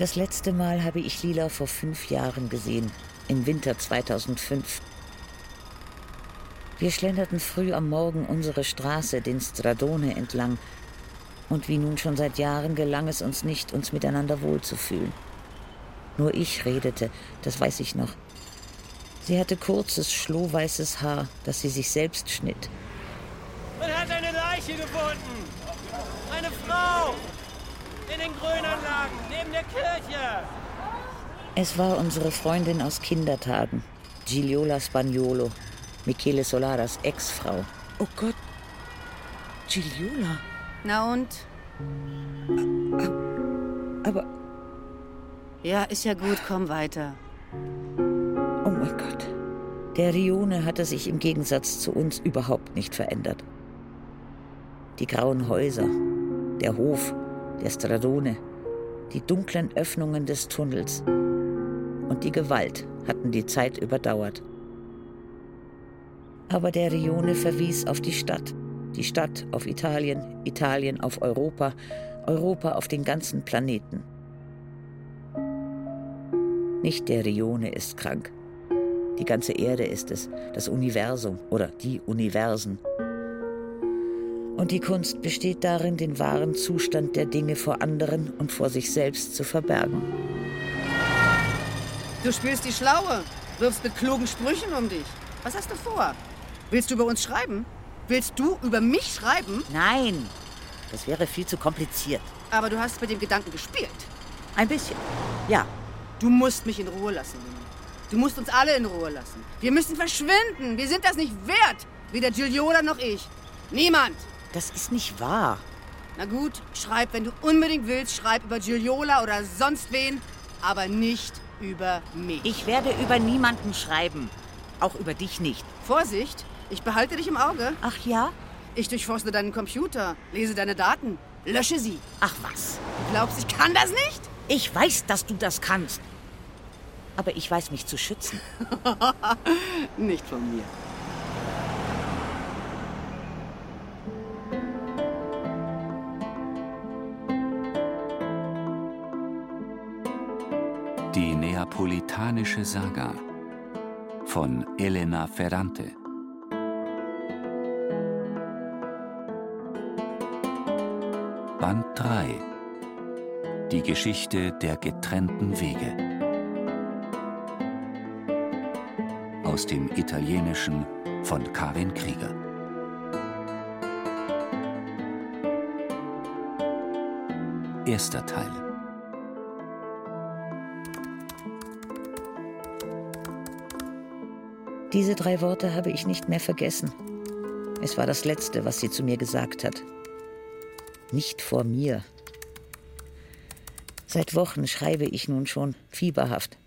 Das letzte Mal habe ich Lila vor fünf Jahren gesehen, im Winter 2005. Wir schlenderten früh am Morgen unsere Straße, den Stradone, entlang. Und wie nun schon seit Jahren gelang es uns nicht, uns miteinander wohlzufühlen. Nur ich redete, das weiß ich noch. Sie hatte kurzes, schlohweißes Haar, das sie sich selbst schnitt. Man hat eine Leiche gefunden. Eine Frau. In den Grünanlagen, neben der Kirche. Es war unsere Freundin aus Kindertagen, Gigliola Spagnolo, Michele Solaras Ex-Frau. Oh Gott. Gigliola. Na und? Aber. Ja, ist ja gut, komm weiter. Oh mein Gott. Der Rione hatte sich im Gegensatz zu uns überhaupt nicht verändert. Die grauen Häuser, der Hof, der Stradone, die dunklen Öffnungen des Tunnels und die Gewalt hatten die Zeit überdauert. Aber der Rione verwies auf die Stadt, die Stadt auf Italien, Italien auf Europa, Europa auf den ganzen Planeten. Nicht der Rione ist krank. Die ganze Erde ist es, das Universum oder die Universen. Und die Kunst besteht darin, den wahren Zustand der Dinge vor anderen und vor sich selbst zu verbergen. Du spielst die Schlaue, wirfst mit klugen Sprüchen um dich. Was hast du vor? Willst du über uns schreiben? Willst du über mich schreiben? Nein, das wäre viel zu kompliziert. Aber du hast mit dem Gedanken gespielt. Ein bisschen, ja. Du musst mich in Ruhe lassen, Lina. Du musst uns alle in Ruhe lassen. Wir müssen verschwinden. Wir sind das nicht wert. Weder Giuliola noch ich. Niemand. Das ist nicht wahr. Na gut, schreib, wenn du unbedingt willst, schreib über Giuliola oder sonst wen, aber nicht über mich. Ich werde über niemanden schreiben. Auch über dich nicht. Vorsicht, ich behalte dich im Auge. Ach ja? Ich durchforste deinen Computer, lese deine Daten, lösche sie. Ach was. Du glaubst, ich kann das nicht? Ich weiß, dass du das kannst. Aber ich weiß mich zu schützen. nicht von mir. Neapolitanische Saga von Elena Ferrante. Band 3 Die Geschichte der getrennten Wege. Aus dem Italienischen von Karin Krieger. Erster Teil. Diese drei Worte habe ich nicht mehr vergessen. Es war das Letzte, was sie zu mir gesagt hat. Nicht vor mir. Seit Wochen schreibe ich nun schon fieberhaft.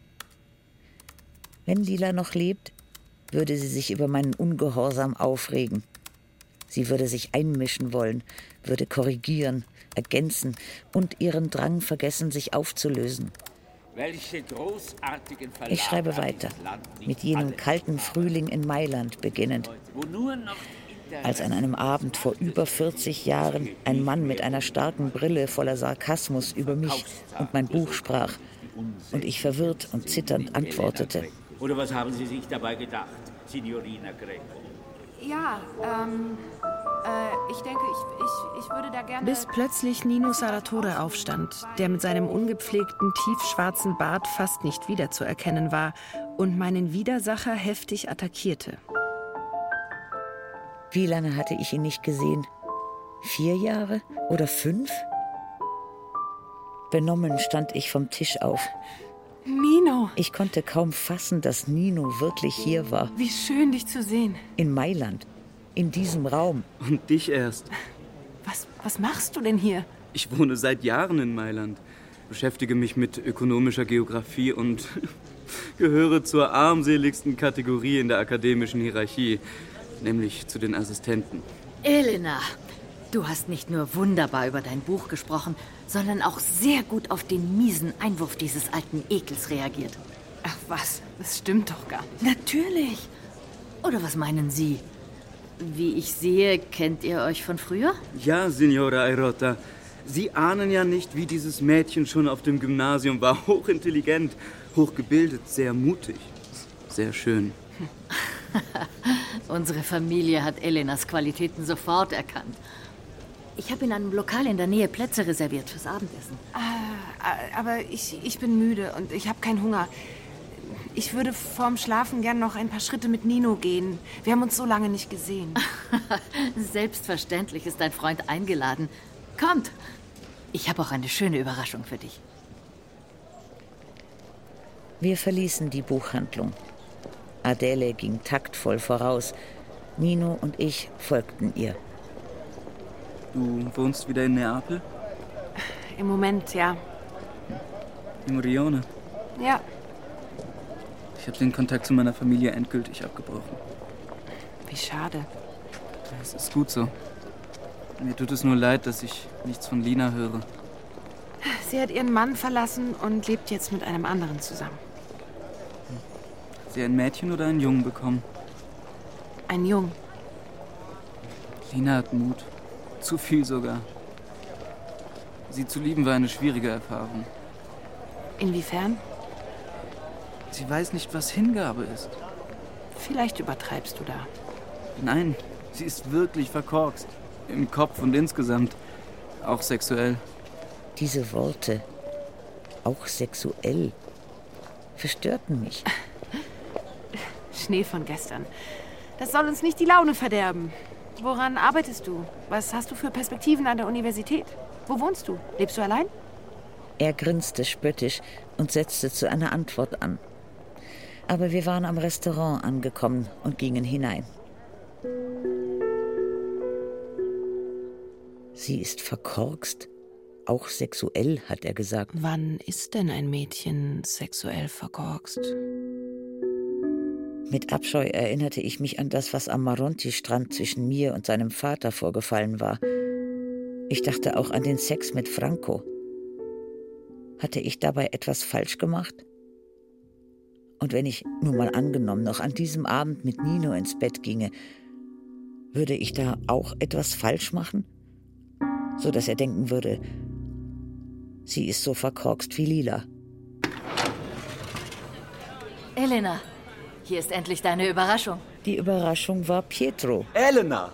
Wenn Lila noch lebt, würde sie sich über meinen Ungehorsam aufregen. Sie würde sich einmischen wollen, würde korrigieren, ergänzen und ihren Drang vergessen, sich aufzulösen. Ich schreibe weiter, mit jenem kalten Frühling in Mailand beginnend, als an einem Abend vor über 40 Jahren ein Mann mit einer starken Brille voller Sarkasmus über mich und mein Buch sprach. und ich verwirrt und zitternd antwortete. Oder was haben Sie sich dabei gedacht, Signorina Greco? Ja, ähm, äh, ich denke, ich, ich, ich würde da gerne... Bis plötzlich Nino Saratore aufstand, der mit seinem ungepflegten, tiefschwarzen Bart fast nicht wiederzuerkennen war und meinen Widersacher heftig attackierte. Wie lange hatte ich ihn nicht gesehen? Vier Jahre oder fünf? Benommen stand ich vom Tisch auf. Nino! Ich konnte kaum fassen, dass Nino wirklich hier war. Wie schön, dich zu sehen. In Mailand. In diesem Raum. Und dich erst. Was, was machst du denn hier? Ich wohne seit Jahren in Mailand, beschäftige mich mit ökonomischer Geografie und gehöre zur armseligsten Kategorie in der akademischen Hierarchie, nämlich zu den Assistenten. Elena, du hast nicht nur wunderbar über dein Buch gesprochen, sondern auch sehr gut auf den miesen Einwurf dieses alten Ekels reagiert. Ach was, das stimmt doch gar nicht. Natürlich. Oder was meinen Sie? Wie ich sehe, kennt ihr euch von früher? Ja, Signora Airota. Sie ahnen ja nicht, wie dieses Mädchen schon auf dem Gymnasium war. Hochintelligent, hochgebildet, sehr mutig. Sehr schön. Unsere Familie hat Elenas Qualitäten sofort erkannt. Ich habe in einem Lokal in der Nähe Plätze reserviert fürs Abendessen. Äh, aber ich, ich bin müde und ich habe keinen Hunger. Ich würde vorm Schlafen gern noch ein paar Schritte mit Nino gehen. Wir haben uns so lange nicht gesehen. Selbstverständlich ist dein Freund eingeladen. Kommt! Ich habe auch eine schöne Überraschung für dich. Wir verließen die Buchhandlung. Adele ging taktvoll voraus. Nino und ich folgten ihr. Du wohnst wieder in Neapel? Im Moment, ja. Im Rione? Ja. Ich habe den Kontakt zu meiner Familie endgültig abgebrochen. Wie schade. Es ist gut so. Mir tut es nur leid, dass ich nichts von Lina höre. Sie hat ihren Mann verlassen und lebt jetzt mit einem anderen zusammen. Hat sie ein Mädchen oder einen Jungen bekommen? Ein Jung. Lina hat Mut. Zu viel sogar. Sie zu lieben war eine schwierige Erfahrung. Inwiefern? Sie weiß nicht, was Hingabe ist. Vielleicht übertreibst du da. Nein, sie ist wirklich verkorkst. Im Kopf und insgesamt. Auch sexuell. Diese Worte, auch sexuell, verstörten mich. Schnee von gestern. Das soll uns nicht die Laune verderben. Woran arbeitest du? Was hast du für Perspektiven an der Universität? Wo wohnst du? Lebst du allein? Er grinste spöttisch und setzte zu einer Antwort an. Aber wir waren am Restaurant angekommen und gingen hinein. Sie ist verkorkst, auch sexuell, hat er gesagt. Wann ist denn ein Mädchen sexuell verkorkst? Mit Abscheu erinnerte ich mich an das, was am Maronti-Strand zwischen mir und seinem Vater vorgefallen war. Ich dachte auch an den Sex mit Franco. Hatte ich dabei etwas falsch gemacht? Und wenn ich, nur mal angenommen, noch an diesem Abend mit Nino ins Bett ginge, würde ich da auch etwas falsch machen? So dass er denken würde, sie ist so verkorkst wie Lila. Elena, hier ist endlich deine Überraschung. Die Überraschung war Pietro. Elena!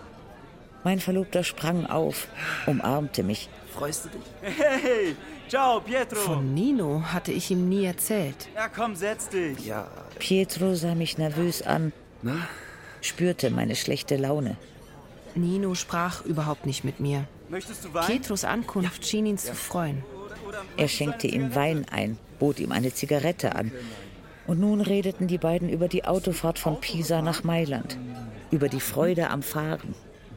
Mein Verlobter sprang auf, umarmte mich. Freust du dich? Hey, ciao, Pietro. Von Nino hatte ich ihm nie erzählt. Ja, komm, setz dich. Ja. Pietro sah mich nervös an, Na? spürte meine schlechte Laune. Nino sprach überhaupt nicht mit mir. Möchtest du Wein? Pietros Ankunft schien ihn zu freuen. Er schenkte ihm Wein ein, bot ihm eine Zigarette an. Und nun redeten die beiden über die Autofahrt von Pisa nach Mailand, über die Freude am Fahren.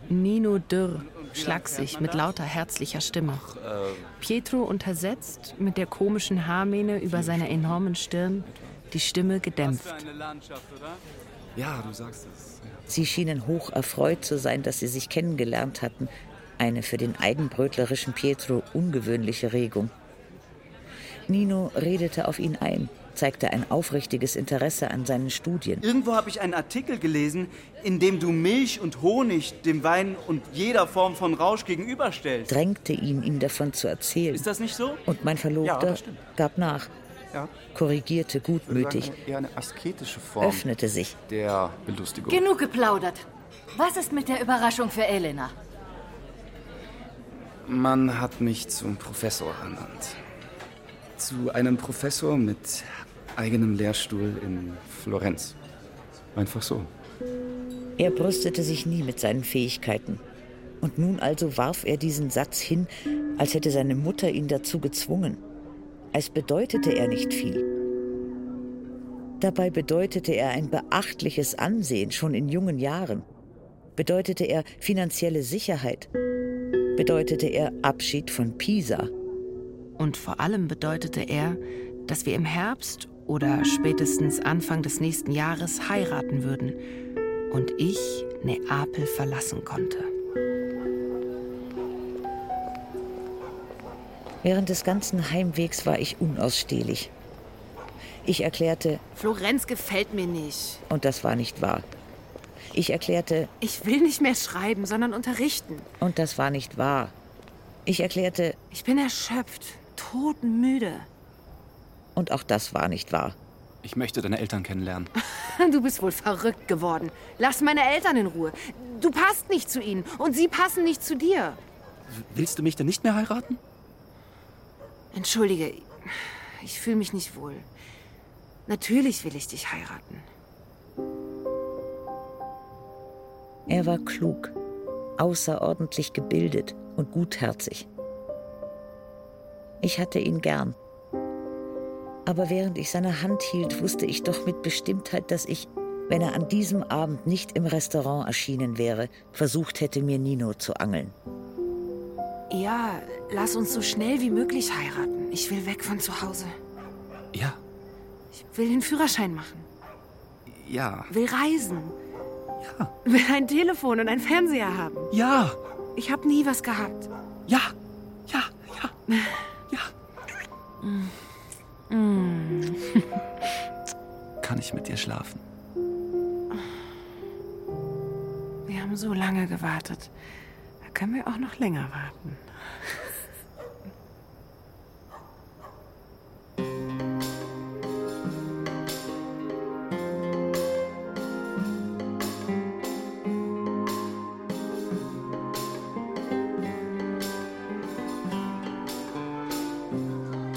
Nino dürr, schlaksig, mit lauter herzlicher Stimme. Pietro untersetzt, mit der komischen Haarmähne über seiner enormen Stirn, die Stimme gedämpft. Ja, du sagst es. Sie schienen hoch erfreut zu sein, dass sie sich kennengelernt hatten. Eine für den eigenbrötlerischen Pietro ungewöhnliche Regung. Nino redete auf ihn ein, zeigte ein aufrichtiges Interesse an seinen Studien. Irgendwo habe ich einen Artikel gelesen, in dem du Milch und Honig dem Wein und jeder Form von Rausch gegenüberstellst. drängte ihn, ihm davon zu erzählen. Ist das nicht so? Und mein Ja, Verlobter stimmt. gab nach, Ja. korrigierte gutmütig, sagen, eher eine asketische Form öffnete sich. der Belustigung. Genug geplaudert. Was ist mit der Überraschung für Elena? Man hat mich zum Professor ernannt. Zu einem Professor mit eigenem Lehrstuhl in Florenz. Einfach so. Er brüstete sich nie mit seinen Fähigkeiten. Und nun also warf er diesen Satz hin, als hätte seine Mutter ihn dazu gezwungen. Als bedeutete er nicht viel. Dabei bedeutete er ein beachtliches Ansehen schon in jungen Jahren. Bedeutete er finanzielle Sicherheit. Bedeutete er Abschied von Pisa. Und vor allem bedeutete er, dass wir im Herbst oder spätestens Anfang des nächsten Jahres heiraten würden und ich Neapel verlassen konnte. Während des ganzen Heimwegs war ich unausstehlich. Ich erklärte, Florenz gefällt mir nicht. und das war nicht wahr. Ich erklärte, Ich will nicht mehr schreiben, sondern unterrichten. und das war nicht wahr. Ich erklärte, ich bin erschöpft, todmüde. Und auch das war nicht wahr. Ich möchte deine Eltern kennenlernen. Du bist wohl verrückt geworden. Lass meine Eltern in Ruhe. Du passt nicht zu ihnen und sie passen nicht zu dir. Willst du mich denn nicht mehr heiraten? Entschuldige, ich fühle mich nicht wohl. Natürlich will ich dich heiraten. Er war klug, außerordentlich gebildet und gutherzig. Ich hatte ihn gern. Aber während ich seine Hand hielt, wusste ich doch mit Bestimmtheit, dass ich, wenn er an diesem Abend nicht im Restaurant erschienen wäre, versucht hätte, mir Nino zu angeln. Ja, lass uns so schnell wie möglich heiraten. Ich will weg von zu Hause. Ja. Ich will den Führerschein machen. Ja. Will reisen. Ja. Will ein Telefon und einen Fernseher haben. Ja. Ich habe nie was gehabt. Ja. Ja. Ja. Ja. Mm. Kann ich mit dir schlafen? Wir haben so lange gewartet. Da können wir auch noch länger warten.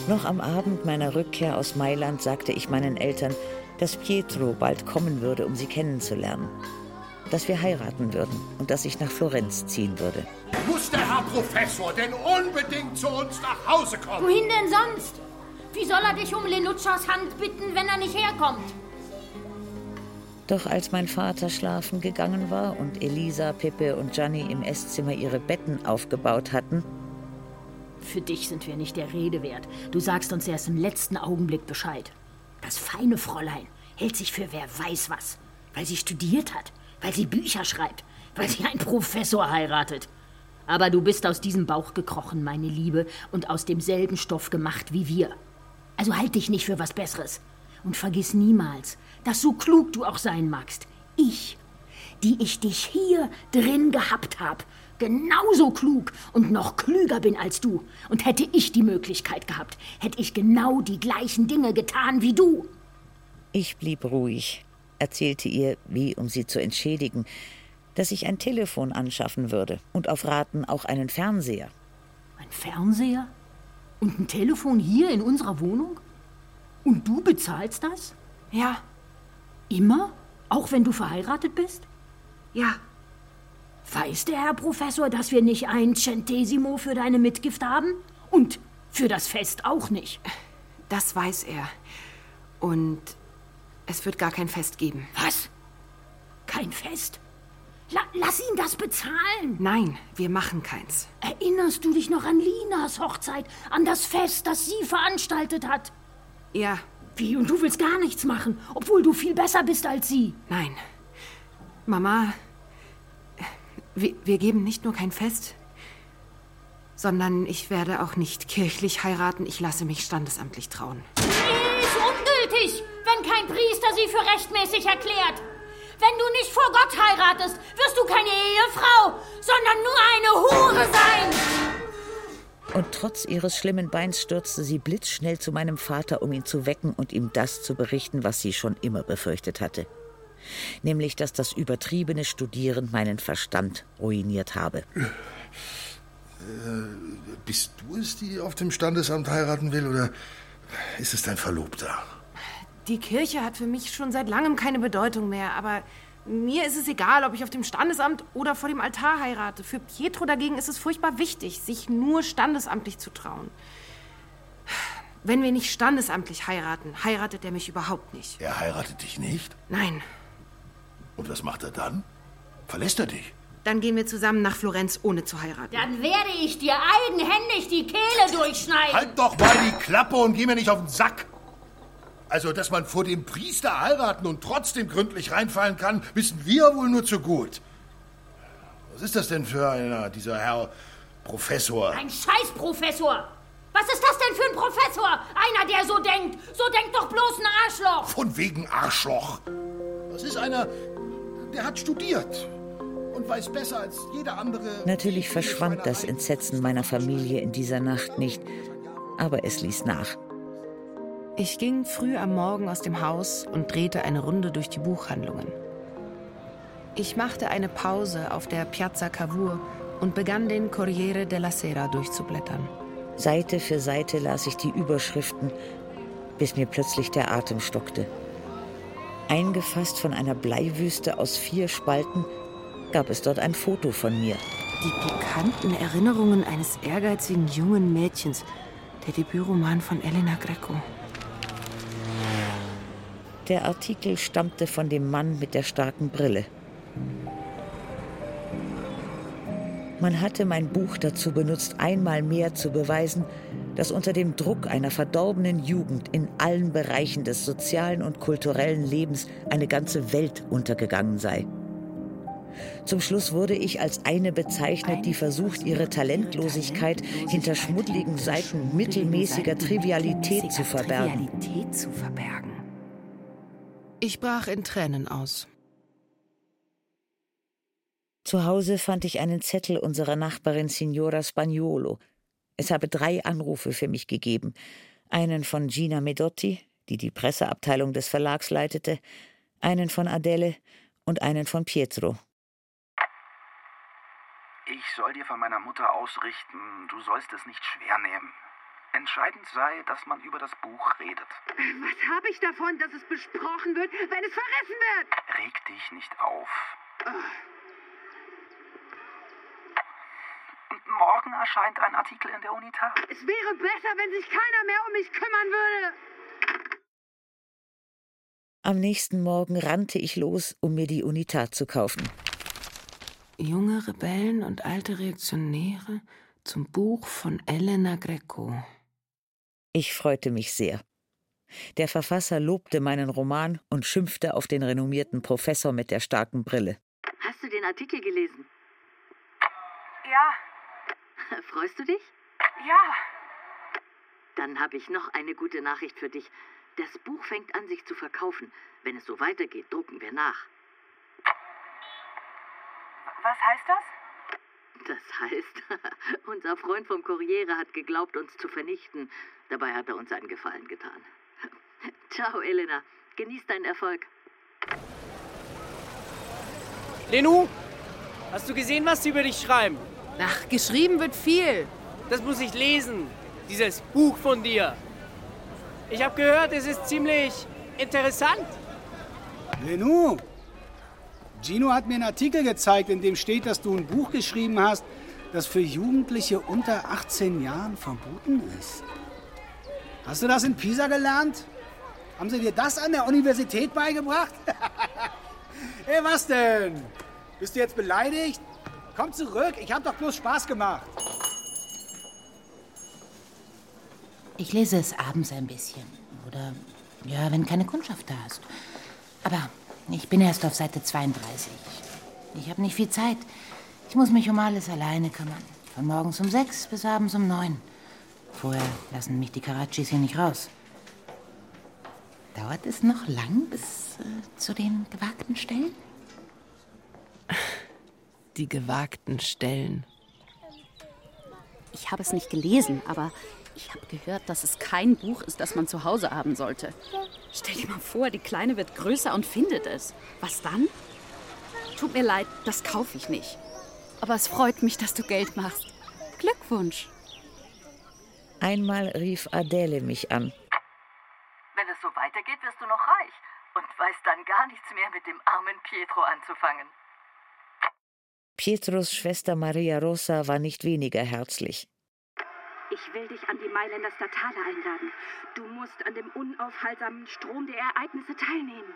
Noch am Abend meiner Rückkehr aus Mailand sagte ich meinen Eltern, dass Pietro bald kommen würde, um sie kennenzulernen. Dass wir heiraten würden und dass ich nach Florenz ziehen würde. Muss der Herr Professor denn unbedingt zu uns nach Hause kommen? Wohin denn sonst? Wie soll er dich um Lenuccias Hand bitten, wenn er nicht herkommt? Doch als mein Vater schlafen gegangen war und Elisa, Pepe und Gianni im Esszimmer ihre Betten aufgebaut hatten, Für dich sind wir nicht der Rede wert. Du sagst uns erst im letzten Augenblick Bescheid. Das feine Fräulein hält sich für wer weiß was. Weil sie studiert hat, weil sie Bücher schreibt, weil sie einen Professor heiratet. Aber du bist aus diesem Bauch gekrochen, meine Liebe, und aus demselben Stoff gemacht wie wir. Also halt dich nicht für was Besseres. Und vergiss niemals, dass so klug du auch sein magst, ich, die ich dich hier drin gehabt hab, genauso klug und noch klüger bin als du. Und hätte ich die Möglichkeit gehabt, hätte ich genau die gleichen Dinge getan wie du. Ich blieb ruhig, erzählte ihr, wie um sie zu entschädigen, dass ich ein Telefon anschaffen würde und auf Raten auch einen Fernseher. Ein Fernseher? Und ein Telefon hier in unserer Wohnung? Und du bezahlst das? Ja. Immer? Auch wenn du verheiratet bist? Ja. Weiß der Herr Professor, dass wir nicht ein Centesimo für deine Mitgift haben? Und für das Fest auch nicht? Das weiß er. Und es wird gar kein Fest geben. Was? Kein Fest? La lass ihn das bezahlen. Nein, wir machen keins. Erinnerst du dich noch an Linas Hochzeit, an das Fest, das sie veranstaltet hat? Ja. Wie, und du willst gar nichts machen, obwohl du viel besser bist als sie? Nein. Mama, wir, wir geben nicht nur kein Fest, sondern ich werde auch nicht kirchlich heiraten. Ich lasse mich standesamtlich trauen. Ist ungültig, wenn kein Priester sie für rechtmäßig erklärt. Wenn du nicht vor Gott heiratest, wirst du keine Ehefrau, sondern nur eine Hure sein. Und trotz ihres schlimmen Beins stürzte sie blitzschnell zu meinem Vater, um ihn zu wecken und ihm das zu berichten, was sie schon immer befürchtet hatte. Nämlich, dass das übertriebene Studieren meinen Verstand ruiniert habe. Äh, bist du es, die auf dem Standesamt heiraten will, oder ist es dein Verlobter? Die Kirche hat für mich schon seit langem keine Bedeutung mehr, aber mir ist es egal, ob ich auf dem Standesamt oder vor dem Altar heirate. Für Pietro dagegen ist es furchtbar wichtig, sich nur standesamtlich zu trauen. Wenn wir nicht standesamtlich heiraten, heiratet er mich überhaupt nicht. Er heiratet dich nicht? Nein. Und was macht er dann? Verlässt er dich? Dann gehen wir zusammen nach Florenz, ohne zu heiraten. Dann werde ich dir eigenhändig die Kehle durchschneiden. Halt doch mal die Klappe und geh mir nicht auf den Sack. Also, dass man vor dem Priester heiraten und trotzdem gründlich reinfallen kann, wissen wir wohl nur zu gut. Was ist das denn für einer, dieser Herr Professor? Ein Scheißprofessor. Was ist das denn für ein Professor? Einer, der so denkt. So denkt doch bloß ein Arschloch. Von wegen Arschloch. Das ist einer, der hat studiert. und weiß besser als jeder andere. Natürlich verschwand das Entsetzen meiner Familie in dieser Nacht nicht, aber es ließ nach. Ich ging früh am Morgen aus dem Haus und drehte eine Runde durch die Buchhandlungen. Ich machte eine Pause auf der Piazza Cavour und begann den Corriere della Sera durchzublättern. Seite für Seite las ich die Überschriften, bis mir plötzlich der Atem stockte. Eingefasst von einer Bleiwüste aus vier Spalten gab es dort ein Foto von mir. Die pikanten Erinnerungen eines ehrgeizigen jungen Mädchens, der Debütroman von Elena Greco. Der Artikel stammte von dem Mann mit der starken Brille. Man hatte mein Buch dazu benutzt, einmal mehr zu beweisen, dass unter dem Druck einer verdorbenen Jugend in allen Bereichen des sozialen und kulturellen Lebens eine ganze Welt untergegangen sei. Zum Schluss wurde ich als eine bezeichnet, die versucht, ihre Talentlosigkeit hinter schmuddligen Seiten mittelmäßiger Trivialität zu verbergen. Ich brach in Tränen aus. Zu Hause fand ich einen Zettel unserer Nachbarin Signora Spagnolo. Es habe drei Anrufe für mich gegeben. Einen von Gina Medotti, die die Presseabteilung des Verlags leitete, einen von Adele und einen von Pietro. Ich soll dir von meiner Mutter ausrichten, du sollst es nicht schwer nehmen. Entscheidend sei, dass man über das Buch redet. Was habe ich davon, dass es besprochen wird, wenn es verrissen wird? Reg dich nicht auf. Oh. Morgen erscheint ein Artikel in der Unitat. Es wäre besser, wenn sich keiner mehr um mich kümmern würde. Am nächsten Morgen rannte ich los, um mir die Unitat zu kaufen. Junge Rebellen und alte Reaktionäre zum Buch von Elena Greco. Ich freute mich sehr. Der Verfasser lobte meinen Roman und schimpfte auf den renommierten Professor mit der starken Brille. Hast du den Artikel gelesen? Ja. Freust du dich? Ja. Dann habe ich noch eine gute Nachricht für dich. Das Buch fängt an, sich zu verkaufen. Wenn es so weitergeht, drucken wir nach. Was heißt das? Das heißt, unser Freund vom Corriere hat geglaubt, uns zu vernichten. Dabei hat er uns einen Gefallen getan. Ciao, Elena. Genieß deinen Erfolg. Lenou, hast du gesehen, was sie über dich schreiben? Ach, geschrieben wird viel. Das muss ich lesen. Dieses Buch von dir. Ich habe gehört, es ist ziemlich interessant. Lenou, Gino hat mir einen Artikel gezeigt, in dem steht, dass du ein Buch geschrieben hast, das für Jugendliche unter 18 Jahren verboten ist. Hast du das in Pisa gelernt? Haben sie dir das an der Universität beigebracht? hey, was denn? Bist du jetzt beleidigt? Komm zurück, ich hab doch bloß Spaß gemacht. Ich lese es abends ein bisschen. Oder, ja, wenn keine Kundschaft da ist. Aber ich bin erst auf Seite 32. Ich habe nicht viel Zeit. Ich muss mich um alles alleine kümmern. Von morgens um sechs bis abends um neun. Vorher lassen mich die Karachis hier nicht raus. Dauert es noch lang bis äh, zu den gewagten Stellen? Die gewagten Stellen. Ich habe es nicht gelesen, aber ich habe gehört, dass es kein Buch ist, das man zu Hause haben sollte. Stell dir mal vor, die Kleine wird größer und findet es. Was dann? Tut mir leid, das kaufe ich nicht. Aber es freut mich, dass du Geld machst. Glückwunsch. Einmal rief Adele mich an. Wenn es so weitergeht, wirst du noch reich und weißt dann gar nichts mehr mit dem armen Pietro anzufangen. Pietros Schwester Maria Rosa war nicht weniger herzlich. Ich will dich an die Mailänder Statale einladen. Du musst an dem unaufhaltsamen Strom der Ereignisse teilnehmen.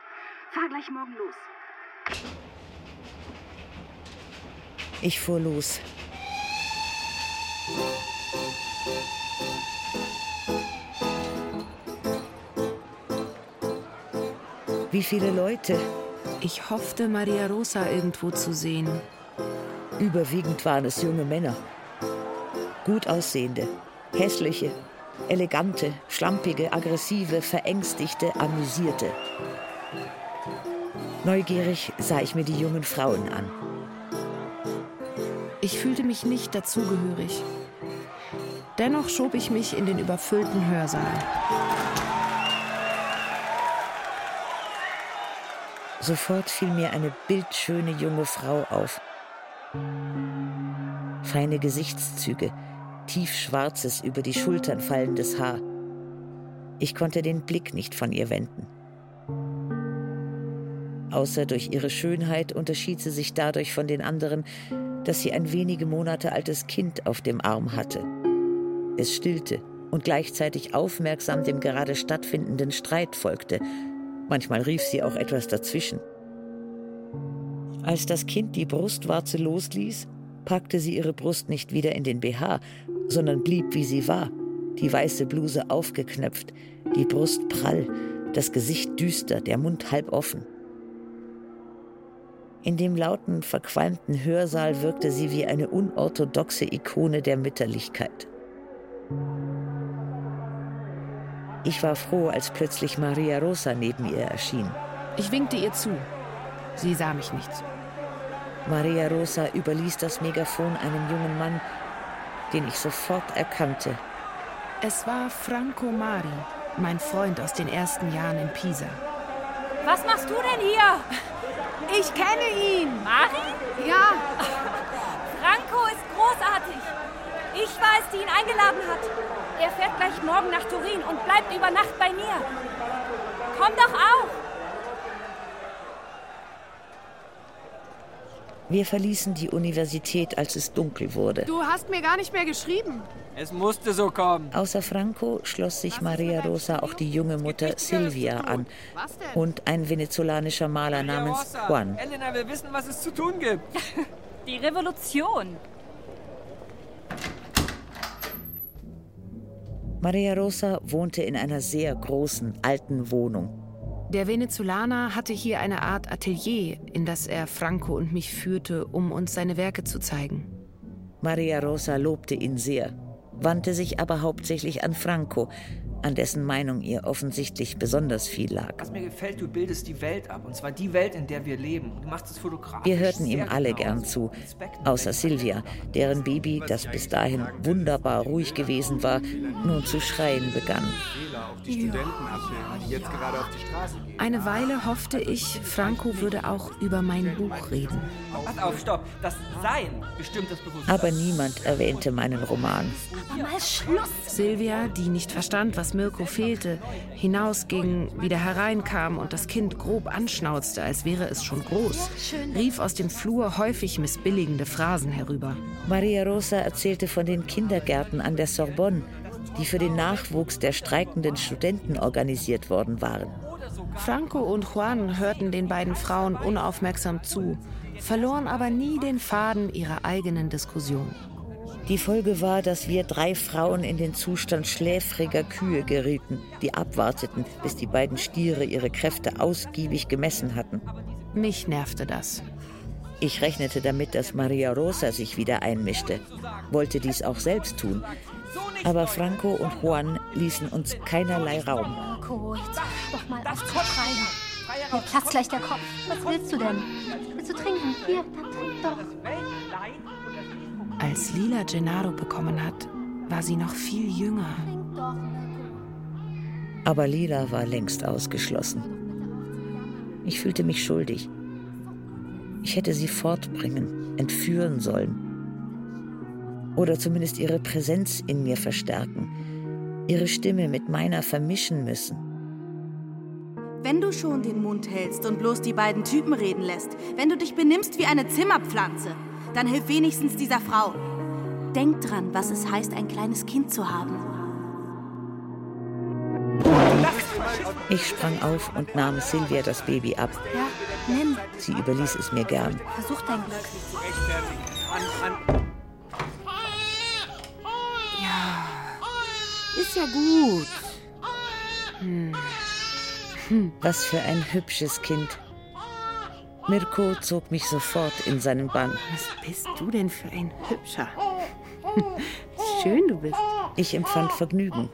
Fahr gleich morgen los. Ich fuhr los. Wie viele Leute? Ich hoffte, Maria Rosa irgendwo zu sehen. Überwiegend waren es junge Männer. Gut aussehende, hässliche, elegante, schlampige, aggressive, verängstigte, amüsierte. Neugierig sah ich mir die jungen Frauen an. Ich fühlte mich nicht dazugehörig. Dennoch schob ich mich in den überfüllten Hörsaal. Sofort fiel mir eine bildschöne junge Frau auf. Feine Gesichtszüge, tiefschwarzes, über die Schultern fallendes Haar. Ich konnte den Blick nicht von ihr wenden. Außer durch ihre Schönheit unterschied sie sich dadurch von den anderen, dass sie ein wenige Monate altes Kind auf dem Arm hatte. Es stillte und gleichzeitig aufmerksam dem gerade stattfindenden Streit folgte. Manchmal rief sie auch etwas dazwischen. Als das Kind die Brustwarze losließ, packte sie ihre Brust nicht wieder in den BH, sondern blieb wie sie war, die weiße Bluse aufgeknöpft, die Brust prall, das Gesicht düster, der Mund halb offen. In dem lauten, verqualmten Hörsaal wirkte sie wie eine unorthodoxe Ikone der Mütterlichkeit. Ich war froh, als plötzlich Maria Rosa neben ihr erschien. Ich winkte ihr zu. Sie sah mich nicht. Maria Rosa überließ das Megafon einem jungen Mann, den ich sofort erkannte. Es war Franco Mari, mein Freund aus den ersten Jahren in Pisa. Was machst du denn hier? Ich kenne ihn. Mari? Ja. Franco ist großartig. Ich war es, die ihn eingeladen hat. Er fährt gleich morgen nach Turin und bleibt über Nacht bei mir. Komm doch auch. Wir verließen die Universität, als es dunkel wurde. Du hast mir gar nicht mehr geschrieben. Es musste so kommen. Außer Franco schloss sich Maria Rosa auch die junge Mutter Silvia an und ein venezolanischer Maler namens Juan. Elena will wissen, was es zu tun gibt. Die Revolution. Maria Rosa wohnte in einer sehr großen, alten Wohnung. Der Venezolaner hatte hier eine Art Atelier, in das er Franco und mich führte, um uns seine Werke zu zeigen. Maria Rosa lobte ihn sehr, wandte sich aber hauptsächlich an Franco, an dessen Meinung ihr offensichtlich besonders viel lag. Was mir gefällt, du bildest die Welt ab. Und zwar die Welt, in der wir leben. Du machst es fotografisch. Wir hörten ihm alle gern zu, außer Silvia, deren Baby, das bis dahin wunderbar ruhig gewesen war, nun zu schreien begann. Eine Weile hoffte ich, Franco würde auch über mein Buch reden. Auf, stopp. Das Sein bestimmt das Bewusstsein. Aber niemand erwähnte meinen Roman. Aber mal Schluss. Silvia, die nicht verstand, was Mirko fehlte, hinausging, wieder hereinkam und das Kind grob anschnauzte, als wäre es schon groß, rief aus dem Flur häufig missbilligende Phrasen herüber. Maria Rosa erzählte von den Kindergärten an der Sorbonne, die für den Nachwuchs der streikenden Studenten organisiert worden waren. Franco und Juan hörten den beiden Frauen unaufmerksam zu, verloren aber nie den Faden ihrer eigenen Diskussion. Die Folge war, dass wir drei Frauen in den Zustand schläfriger Kühe gerieten, die abwarteten, bis die beiden Stiere ihre Kräfte ausgiebig gemessen hatten. Mich nervte das. Ich rechnete damit, dass Maria Rosa sich wieder einmischte, wollte dies auch selbst tun. Aber Franco und Juan ließen uns keinerlei Raum. Marco, jetzt doch mal auf schreien. Mir platzt gleich der Kopf. Was willst du denn? Willst du trinken? Hier, dann trink doch. Als Lila Gennaro bekommen hat, war sie noch viel jünger. Aber Lila war längst ausgeschlossen. Ich fühlte mich schuldig. Ich hätte sie fortbringen, entführen sollen. Oder zumindest ihre Präsenz in mir verstärken, ihre Stimme mit meiner vermischen müssen. Wenn du schon den Mund hältst und bloß die beiden Typen reden lässt, wenn du dich benimmst wie eine Zimmerpflanze, dann hilf wenigstens dieser Frau. Denk dran, was es heißt, ein kleines Kind zu haben. Ich sprang auf und nahm Silvia das Baby ab. Ja, nimm. Sie überließ es mir gern. Versuch dein Glück. Ja, ist ja gut. Hm. Hm. Was für ein hübsches Kind. Mirko zog mich sofort in seinen Bann. Was bist du denn für ein Hübscher? Schön du bist. Ich empfand Vergnügen.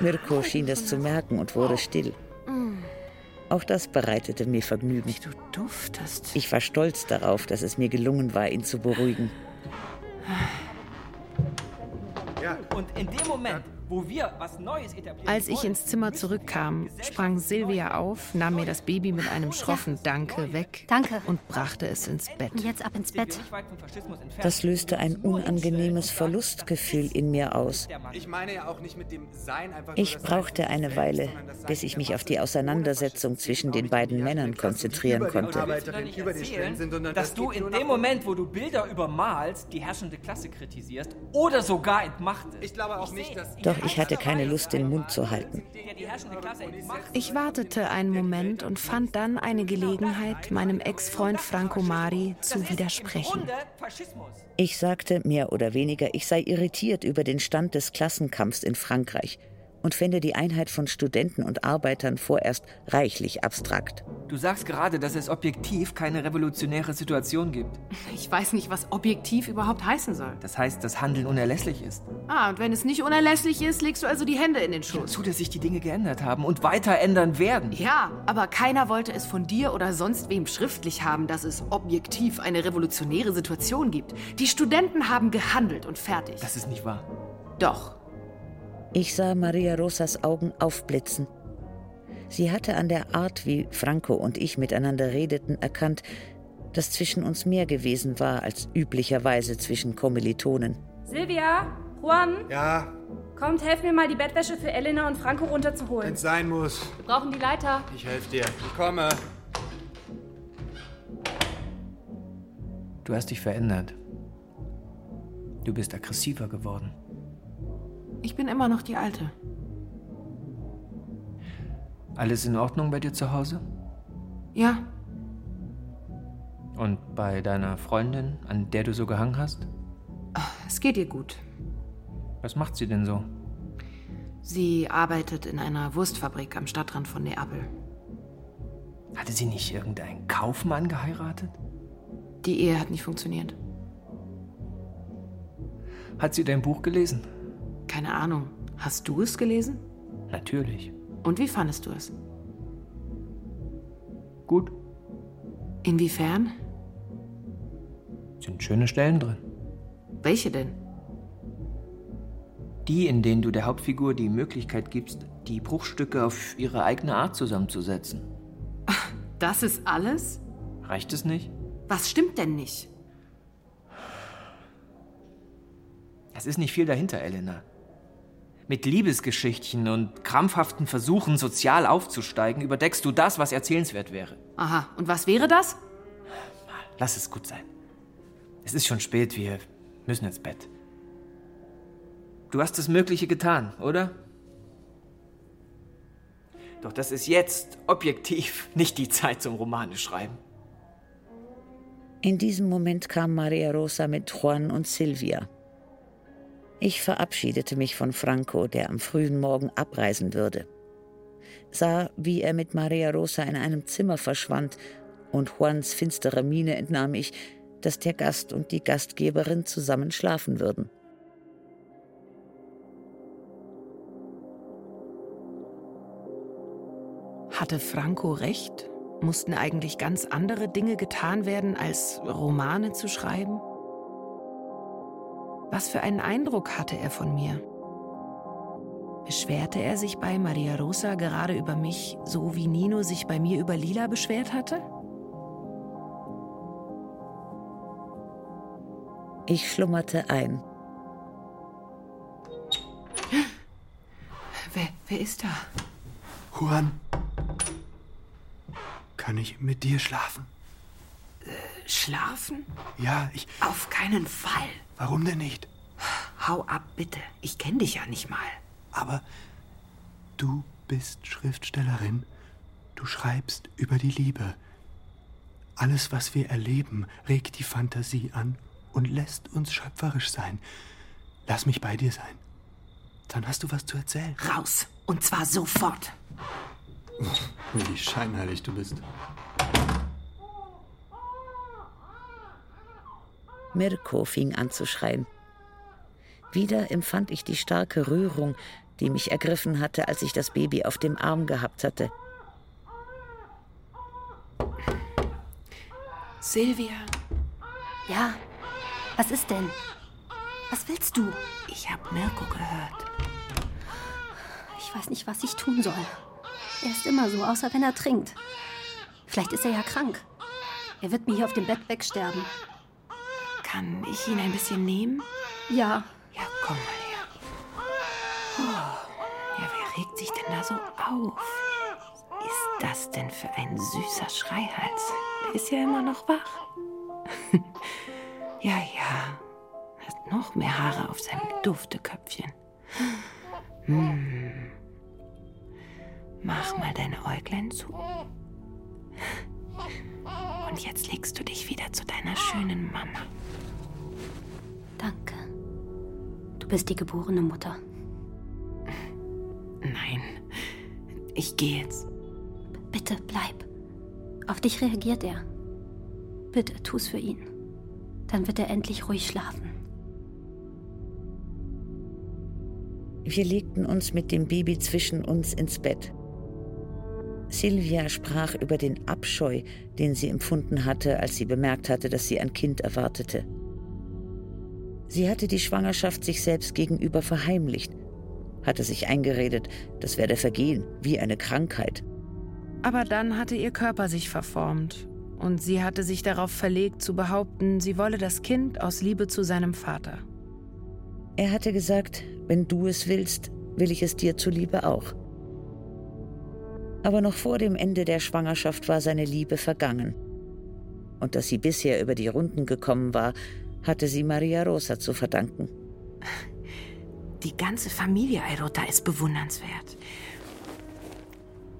Mirko schien das zu merken und wurde still. Auch das bereitete mir Vergnügen. Du duftest. Ich war stolz darauf, dass es mir gelungen war, ihn zu beruhigen. Und in dem Moment, wo wir was Neues etablieren Als ich ins Zimmer zurückkam, sprang Silvia auf, nahm mir das Baby mit einem schroffen Danke weg Danke. und brachte es ins Bett. Jetzt ab ins Bett. Das löste ein unangenehmes Verlustgefühl in mir aus. Ich meine ja auch nicht mit dem Sein einfach nur Ich das brauchte eine Weile, bis ich mich auf die Auseinandersetzung zwischen den beiden Männern konzentrieren konnte. dass du in dem Moment, wo du Bilder übermalst, die herrschende Klasse kritisierst oder sogar entmachtest. Ich glaube auch nicht, dass... Doch ich hatte keine Lust, den Mund zu halten. Ich wartete einen Moment und fand dann eine Gelegenheit, meinem Ex-Freund Franco Mari zu widersprechen. Ich sagte mehr oder weniger, ich sei irritiert über den Stand des Klassenkampfs in Frankreich und fände die Einheit von Studenten und Arbeitern vorerst reichlich abstrakt. Du sagst gerade, dass es objektiv keine revolutionäre Situation gibt. Ich weiß nicht, was objektiv überhaupt heißen soll. Das heißt, dass Handeln unerlässlich ist. Ah, und wenn es nicht unerlässlich ist, legst du also die Hände in den Schoß. Zu, dass sich die Dinge geändert haben und weiter ändern werden. Ja, aber keiner wollte es von dir oder sonst wem schriftlich haben, dass es objektiv eine revolutionäre Situation gibt. Die Studenten haben gehandelt und fertig. Das ist nicht wahr. Doch. Ich sah Maria Rosas Augen aufblitzen. Sie hatte an der Art, wie Franco und ich miteinander redeten, erkannt, dass zwischen uns mehr gewesen war als üblicherweise zwischen Kommilitonen. Silvia, Juan, Ja, kommt, helf mir mal, die Bettwäsche für Elena und Franco runterzuholen. wenn's sein muss. Wir brauchen die Leiter. Ich helfe dir. Ich komme. Du hast dich verändert. Du bist aggressiver geworden. Ich bin immer noch die Alte. Alles in Ordnung bei dir zu Hause? Ja, Und bei deiner Freundin, an der du so gehangen hast? es geht ihr gut. Was macht sie denn so? Sie arbeitet in einer Wurstfabrik am Stadtrand von Neapel. Hatte sie nicht irgendeinen Kaufmann geheiratet? Die Ehe hat nicht funktioniert. Hat sie dein Buch gelesen? Keine Ahnung. Hast du es gelesen? Natürlich. Und wie fandest du es? Gut. Inwiefern? Sind schöne Stellen drin. Welche denn? Die, in denen du der Hauptfigur die Möglichkeit gibst, die Bruchstücke auf ihre eigene Art zusammenzusetzen. Das ist alles? Reicht es nicht? Was stimmt denn nicht? Es ist nicht viel dahinter, Elena. Mit Liebesgeschichtchen und krampfhaften Versuchen, sozial aufzusteigen, überdeckst du das, was erzählenswert wäre. Aha, und was wäre das? Lass es gut sein. Es ist schon spät, wir müssen ins Bett. Du hast das Mögliche getan, oder? Doch das ist jetzt objektiv nicht die Zeit zum Romane schreiben. In diesem Moment kam Maria Rosa mit Juan und Silvia. Ich verabschiedete mich von Franco, der am frühen Morgen abreisen würde. Sah, wie er mit Maria Rosa in einem Zimmer verschwand, und Juans finsterer Miene entnahm ich, dass der Gast und die Gastgeberin zusammen schlafen würden. Hatte Franco recht? Mussten eigentlich ganz andere Dinge getan werden, als Romane zu schreiben? Was für einen Eindruck hatte er von mir? Beschwerte er sich bei Maria Rosa gerade über mich, so wie Nino sich bei mir über Lila beschwert hatte? Ich schlummerte ein. Wer, wer ist da? Juan. Kann ich mit dir schlafen? Schlafen? Ja, ich. Auf keinen Fall. Warum denn nicht? Hau ab, bitte. Ich kenne dich ja nicht mal. Aber du bist Schriftstellerin. Du schreibst über die Liebe. Alles, was wir erleben, regt die Fantasie an und lässt uns schöpferisch sein. Lass mich bei dir sein. Dann hast du was zu erzählen. Raus. Und zwar sofort. Wie scheinheilig du bist. Mirko fing an zu schreien. Wieder empfand ich die starke Rührung, die mich ergriffen hatte, als ich das Baby auf dem Arm gehabt hatte. Silvia. Ja, was ist denn? Was willst du? Ich habe Mirko gehört. Ich weiß nicht, was ich tun soll. Er ist immer so, außer wenn er trinkt. Vielleicht ist er ja krank. Er wird mir hier auf dem Bett wegsterben. Kann ich ihn ein bisschen nehmen? Ja. Ja, komm mal her. Oh. Ja, wer regt sich denn da so auf? Was ist das denn für ein süßer Schreihals? Der ist ja immer noch wach. ja, ja. Hat noch mehr Haare auf seinem Dufteköpfchen. Hm. Mach mal deine Äuglein zu. Und jetzt legst du dich wieder zu deiner schönen Mama. Danke. Du bist die geborene Mutter. Nein, ich gehe jetzt. Bitte bleib. Auf dich reagiert er. Bitte tu's für ihn. Dann wird er endlich ruhig schlafen. Wir legten uns mit dem Baby zwischen uns ins Bett. Silvia sprach über den Abscheu, den sie empfunden hatte, als sie bemerkt hatte, dass sie ein Kind erwartete. Sie hatte die Schwangerschaft sich selbst gegenüber verheimlicht, hatte sich eingeredet, das werde vergehen, wie eine Krankheit. Aber dann hatte ihr Körper sich verformt und sie hatte sich darauf verlegt zu behaupten, sie wolle das Kind aus Liebe zu seinem Vater. Er hatte gesagt, wenn du es willst, will ich es dir zuliebe auch. Aber noch vor dem Ende der Schwangerschaft war seine Liebe vergangen. Und dass sie bisher über die Runden gekommen war, hatte sie Maria Rosa zu verdanken. Die ganze Familie Airota ist bewundernswert.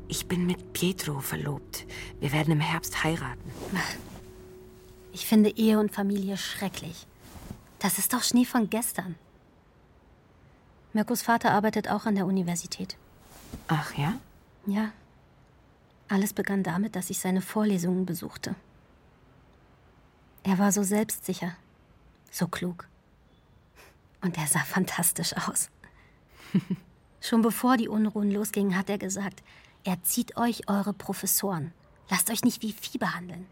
Ich bin mit Pietro verlobt. Wir werden im Herbst heiraten. Ich finde Ehe und Familie schrecklich. Das ist doch Schnee von gestern. Mirkos Vater arbeitet auch an der Universität. Ach ja? Ja. Alles begann damit, dass ich seine Vorlesungen besuchte. Er war so selbstsicher, so klug. Und er sah fantastisch aus. Schon bevor die Unruhen losgingen, hat er gesagt, er zieht euch eure Professoren. Lasst euch nicht wie Vieh behandeln.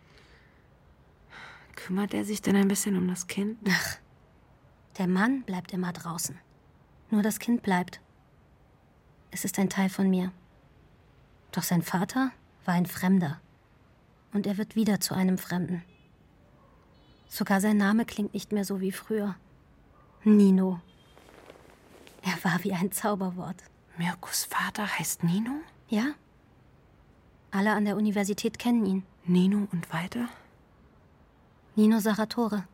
Kümmert er sich denn ein bisschen um das Kind? Ach, der Mann bleibt immer draußen. Nur das Kind bleibt. Es ist ein Teil von mir. Doch sein Vater war ein Fremder. Und er wird wieder zu einem Fremden. Sogar sein Name klingt nicht mehr so wie früher. Nino. Er war wie ein Zauberwort. Mirkos Vater heißt Nino? Ja. Alle an der Universität kennen ihn. Nino und weiter? Nino Saratore.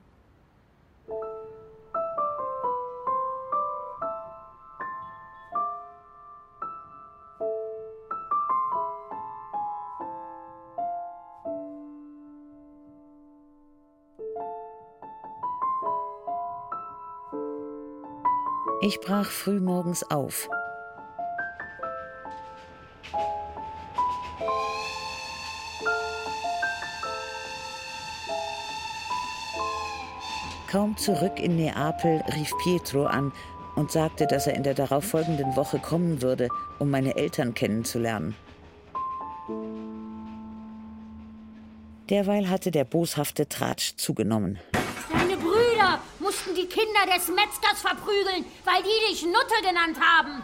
Ich brach frühmorgens auf. Kaum zurück in Neapel rief Pietro an und sagte, dass er in der darauffolgenden Woche kommen würde, um meine Eltern kennenzulernen. Derweil hatte der boshafte Tratsch zugenommen. Mussten die Kinder des Metzgers verprügeln, weil die dich Nutte genannt haben.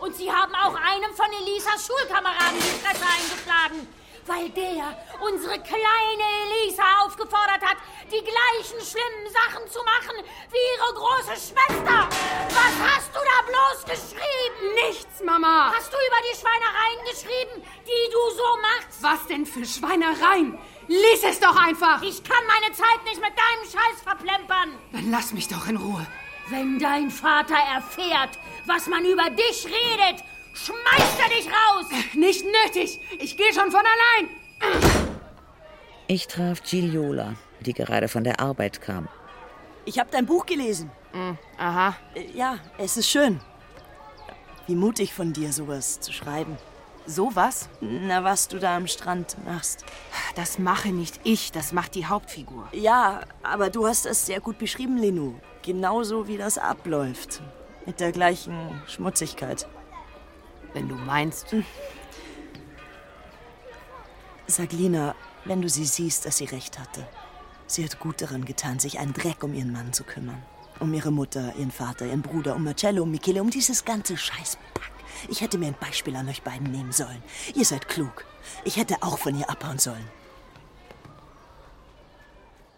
Und sie haben auch einem von Elisas Schulkameraden die Fresse eingeschlagen, weil der unsere kleine Elisa aufgefordert hat, die gleichen schlimmen Sachen zu machen wie ihre große Schwester. Was hast du da bloß geschrieben? Nichts, Mama. Hast du über die Schweinereien geschrieben, die du so machst? Was denn für Schweinereien? Lies es doch einfach! Ich kann meine Zeit nicht mit deinem Scheiß verplempern! Dann lass mich doch in Ruhe. Wenn dein Vater erfährt, was man über dich redet, schmeißt er dich raus! Nicht nötig! Ich gehe schon von allein! Ich traf Giliola, die gerade von der Arbeit kam. Ich habe dein Buch gelesen. Mm, aha. Ja, es ist schön. Wie mutig von dir, sowas zu schreiben. Sowas? Na, was du da am Strand machst. Das mache nicht ich, das macht die Hauptfigur. Ja, aber du hast es sehr gut beschrieben, Lenu. Genauso wie das abläuft. Mit der gleichen Schmutzigkeit. Wenn du meinst. Sag Lina, wenn du sie siehst, dass sie recht hatte. Sie hat gut daran getan, sich einen Dreck um ihren Mann zu kümmern. Um ihre Mutter, ihren Vater, ihren Bruder, um Marcello, um Michele, um dieses ganze Scheißpack. Ich hätte mir ein Beispiel an euch beiden nehmen sollen. Ihr seid klug. Ich hätte auch von ihr abhauen sollen.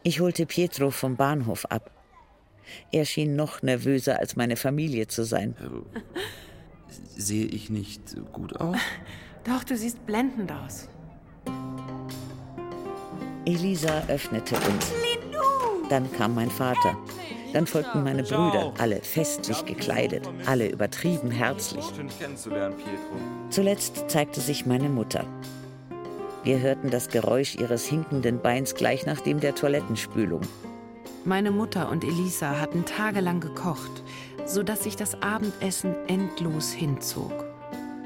Ich holte Pietro vom Bahnhof ab. Er schien noch nervöser als meine Familie zu sein. Sehe ich nicht gut aus? Doch, du siehst blendend aus. Elisa öffnete uns. Dann kam mein Vater. Dann folgten meine Brüder, alle festlich gekleidet, alle übertrieben herzlich. Zuletzt zeigte sich meine Mutter. Wir hörten das Geräusch ihres hinkenden Beins gleich nach dem der Toilettenspülung. Meine Mutter und Elisa hatten tagelang gekocht, sodass sich das Abendessen endlos hinzog.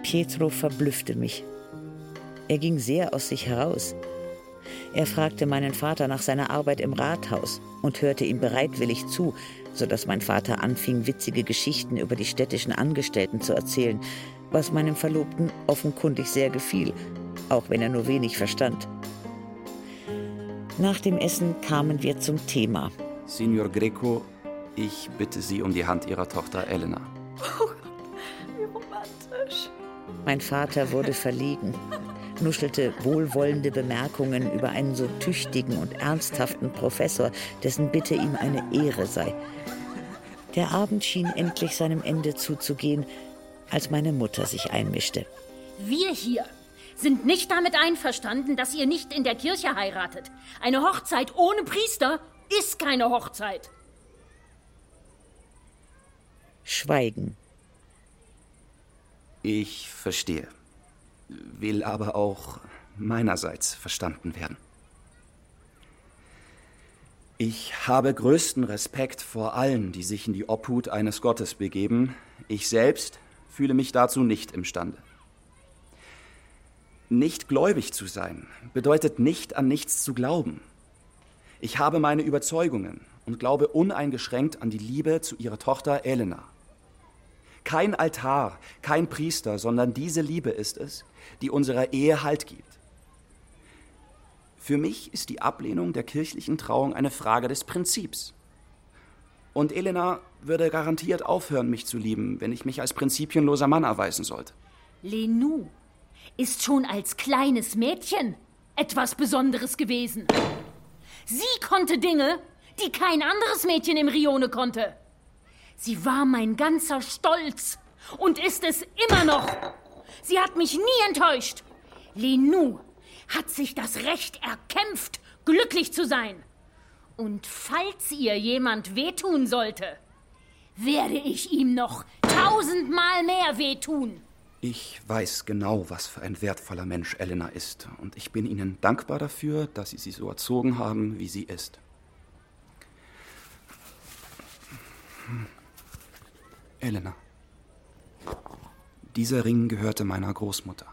Pietro verblüffte mich. Er ging sehr aus sich heraus. Er fragte meinen Vater nach seiner Arbeit im Rathaus und hörte ihm bereitwillig zu, sodass mein Vater anfing, witzige Geschichten über die städtischen Angestellten zu erzählen, was meinem Verlobten offenkundig sehr gefiel, auch wenn er nur wenig verstand. Nach dem Essen kamen wir zum Thema. Signor Greco, ich bitte Sie um die Hand Ihrer Tochter Elena. Wie romantisch. Mein Vater wurde verlegen, nuschelte wohlwollende Bemerkungen über einen so tüchtigen und ernsthaften Professor, dessen Bitte ihm eine Ehre sei. Der Abend schien endlich seinem Ende zuzugehen, als meine Mutter sich einmischte. Wir hier sind nicht damit einverstanden, dass ihr nicht in der Kirche heiratet. Eine Hochzeit ohne Priester ist keine Hochzeit. Schweigen. Ich verstehe. Will aber auch meinerseits verstanden werden. Ich habe größten Respekt vor allen, die sich in die Obhut eines Gottes begeben. Ich selbst fühle mich dazu nicht imstande. Nicht gläubig zu sein bedeutet nicht an nichts zu glauben. Ich habe meine Überzeugungen und glaube uneingeschränkt an die Liebe zu ihrer Tochter Elena. Kein Altar, kein Priester, sondern diese Liebe ist es, die unserer Ehe Halt gibt. Für mich ist die Ablehnung der kirchlichen Trauung eine Frage des Prinzips. Und Elena würde garantiert aufhören, mich zu lieben, wenn ich mich als prinzipienloser Mann erweisen sollte. Lenou ist schon als kleines Mädchen etwas Besonderes gewesen. Sie konnte Dinge, die kein anderes Mädchen im Rione konnte. Sie war mein ganzer Stolz und ist es immer noch. Sie hat mich nie enttäuscht. Lenou hat sich das Recht erkämpft, glücklich zu sein. Und falls ihr jemand wehtun sollte, werde ich ihm noch tausendmal mehr wehtun. Ich weiß genau, was für ein wertvoller Mensch Elena ist. Und ich bin Ihnen dankbar dafür, dass Sie sie so erzogen haben, wie sie ist. Hm. Elena. Dieser Ring gehörte meiner Großmutter,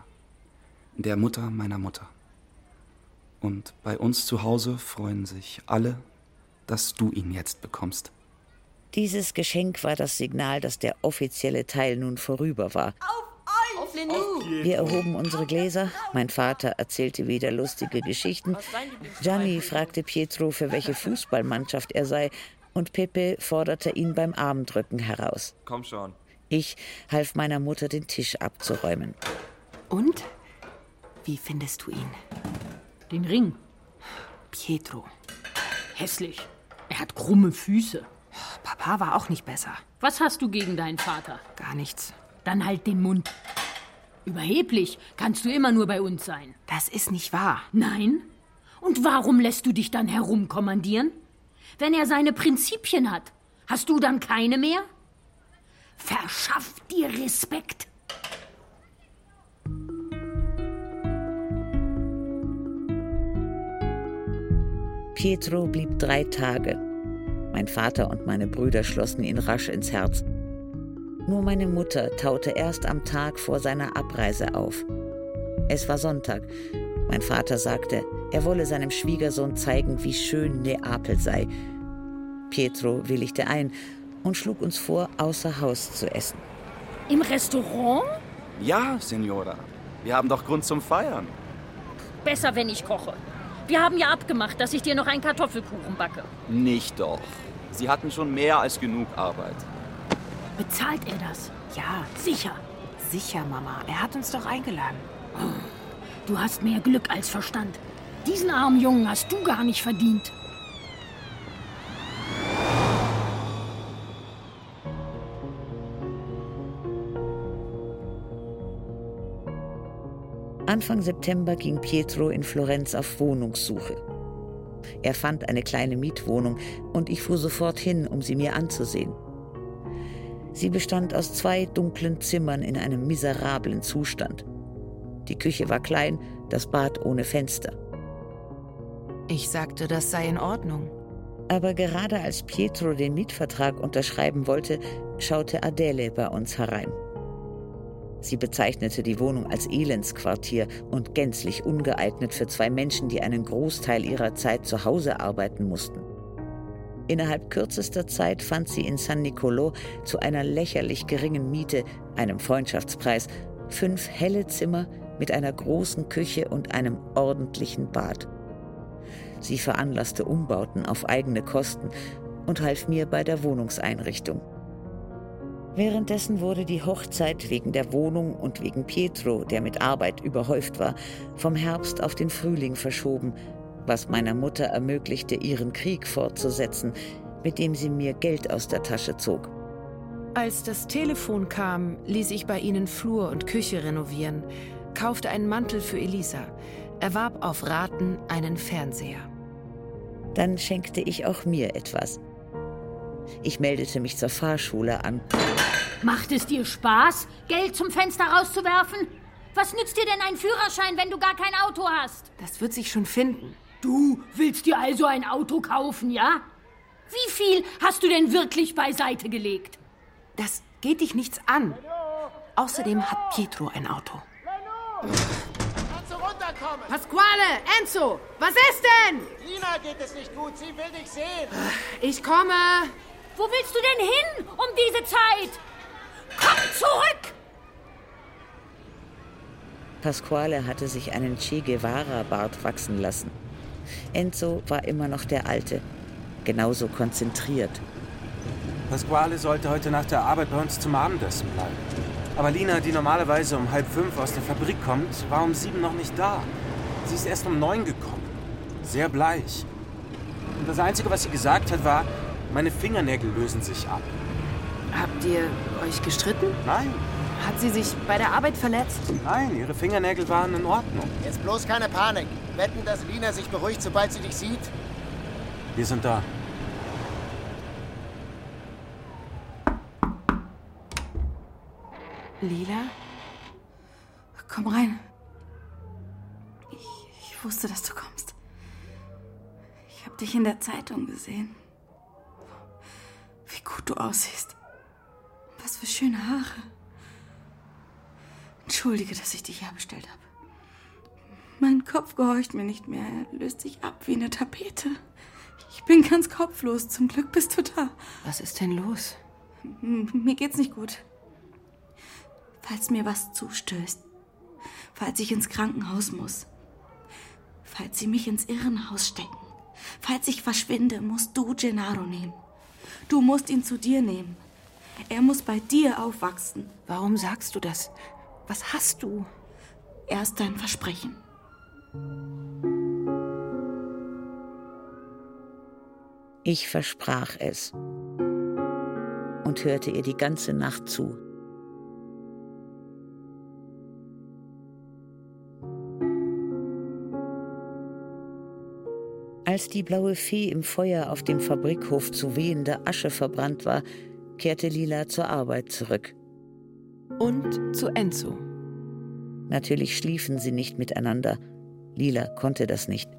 der Mutter meiner Mutter. Und bei uns zu Hause freuen sich alle, dass du ihn jetzt bekommst. Dieses Geschenk war das Signal, dass der offizielle Teil nun vorüber war. Auf Lenou! Wir erhoben unsere Gläser. Mein Vater erzählte wieder lustige Geschichten. Gianni fragte Pietro, für welche Fußballmannschaft er sei. Und Pepe forderte ihn beim Armdrücken heraus. Komm schon. Ich half meiner Mutter, den Tisch abzuräumen. Und? Wie findest du ihn? Den Ring. Pietro. Hässlich. Er hat krumme Füße. Papa war auch nicht besser. Was hast du gegen deinen Vater? Gar nichts. Dann halt den Mund. Überheblich kannst du immer nur bei uns sein. Das ist nicht wahr. Nein? Und warum lässt du dich dann herumkommandieren? Wenn er seine Prinzipien hat, hast du dann keine mehr? Verschaff dir Respekt. Pietro blieb drei Tage. Mein Vater und meine Brüder schlossen ihn rasch ins Herz. Nur meine Mutter taute erst am Tag vor seiner Abreise auf. Es war Sonntag. Mein Vater sagte, er wolle seinem Schwiegersohn zeigen, wie schön Neapel sei. Pietro willigte ein und schlug uns vor, außer Haus zu essen. Im Restaurant? Ja, Signora. Wir haben doch Grund zum Feiern. Besser, wenn ich koche. Wir haben ja abgemacht, dass ich dir noch einen Kartoffelkuchen backe. Nicht doch. Sie hatten schon mehr als genug Arbeit. Bezahlt er das? Ja, Sicher. sicher, Mama. Er hat uns doch eingeladen. Du hast mehr Glück als Verstand. Diesen armen Jungen hast du gar nicht verdient. Anfang September ging Pietro in Florenz auf Wohnungssuche. Er fand eine kleine Mietwohnung und ich fuhr sofort hin, um sie mir anzusehen. Sie bestand aus zwei dunklen Zimmern in einem miserablen Zustand. Die Küche war klein, das Bad ohne Fenster. Ich sagte, das sei in Ordnung. Aber gerade als Pietro den Mietvertrag unterschreiben wollte, schaute Adele bei uns herein. Sie bezeichnete die Wohnung als Elendsquartier und gänzlich ungeeignet für zwei Menschen, die einen Großteil ihrer Zeit zu Hause arbeiten mussten. Innerhalb kürzester Zeit fand sie in San Nicolo zu einer lächerlich geringen Miete, einem Freundschaftspreis, fünf helle Zimmer mit einer großen Küche und einem ordentlichen Bad. Sie veranlasste Umbauten auf eigene Kosten und half mir bei der Wohnungseinrichtung. Währenddessen wurde die Hochzeit wegen der Wohnung und wegen Pietro, der mit Arbeit überhäuft war, vom Herbst auf den Frühling verschoben, was meiner Mutter ermöglichte, ihren Krieg fortzusetzen, mit dem sie mir Geld aus der Tasche zog. Als das Telefon kam, ließ ich bei ihnen Flur und Küche renovieren, kaufte einen Mantel für Elisa, erwarb auf Raten einen Fernseher. Dann schenkte ich auch mir etwas. Ich meldete mich zur Fahrschule an. Macht es dir Spaß, Geld zum Fenster rauszuwerfen? Was nützt dir denn ein Führerschein, wenn du gar kein Auto hast? Das wird sich schon finden. Du willst dir also ein Auto kaufen, ja? Wie viel hast du denn wirklich beiseite gelegt? Das geht dich nichts an. Außerdem hat Pietro ein Auto. Pasquale, Enzo, was ist denn? Lina geht es nicht gut, sie will dich sehen. Ich komme. Wo willst du denn hin um diese Zeit? Komm zurück! Pasquale hatte sich einen Che Guevara-Bart wachsen lassen. Enzo war immer noch der Alte, genauso konzentriert. Pasquale sollte heute nach der Arbeit bei uns zum Abendessen bleiben. Aber Lina, die normalerweise um halb fünf aus der Fabrik kommt, war um sieben noch nicht da. Sie ist erst um neun gekommen. Sehr bleich. Und das Einzige, was sie gesagt hat, war, meine Fingernägel lösen sich ab. Habt ihr euch gestritten? Nein. Hat sie sich bei der Arbeit verletzt? Nein, ihre Fingernägel waren in Ordnung. Jetzt bloß keine Panik. Wetten, dass Lina sich beruhigt, sobald sie dich sieht? Wir sind da. Lila? Komm rein. Ich, ich wusste, dass du kommst. Ich habe dich in der Zeitung gesehen. Wie gut du aussiehst. Was für schöne Haare. Entschuldige, dass ich dich herbestellt habe. Mein Kopf gehorcht mir nicht mehr. Er löst sich ab wie eine Tapete. Ich bin ganz kopflos. Zum Glück bist du da. Was ist denn los? M mir geht's nicht gut. Falls mir was zustößt. Falls ich ins Krankenhaus muss. Falls sie mich ins Irrenhaus stecken. Falls ich verschwinde, musst du Gennaro nehmen. Du musst ihn zu dir nehmen. Er muss bei dir aufwachsen. Warum sagst du das? Was hast du? Erst dein Versprechen. Ich versprach es und hörte ihr die ganze Nacht zu. Als die blaue Fee im Feuer auf dem Fabrikhof zu wehender Asche verbrannt war, kehrte Lila zur Arbeit zurück. Und zu Enzo. Natürlich schliefen sie nicht miteinander. Lila konnte das nicht.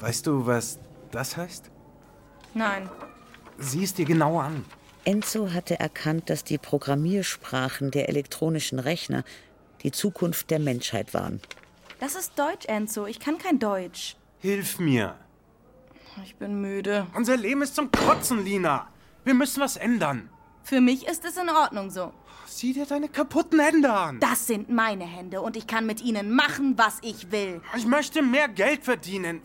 Weißt du, was das heißt? Nein. Sieh es dir genau an. Enzo hatte erkannt, dass die Programmiersprachen der elektronischen Rechner die Zukunft der Menschheit waren. Das ist Deutsch, Enzo. Ich kann kein Deutsch. Hilf mir. Ich bin müde. Unser Leben ist zum Kotzen, Lina. Wir müssen was ändern. Für mich ist es in Ordnung so. Sieh dir deine kaputten Hände an. Das sind meine Hände und ich kann mit ihnen machen, was ich will. Ich möchte mehr Geld verdienen.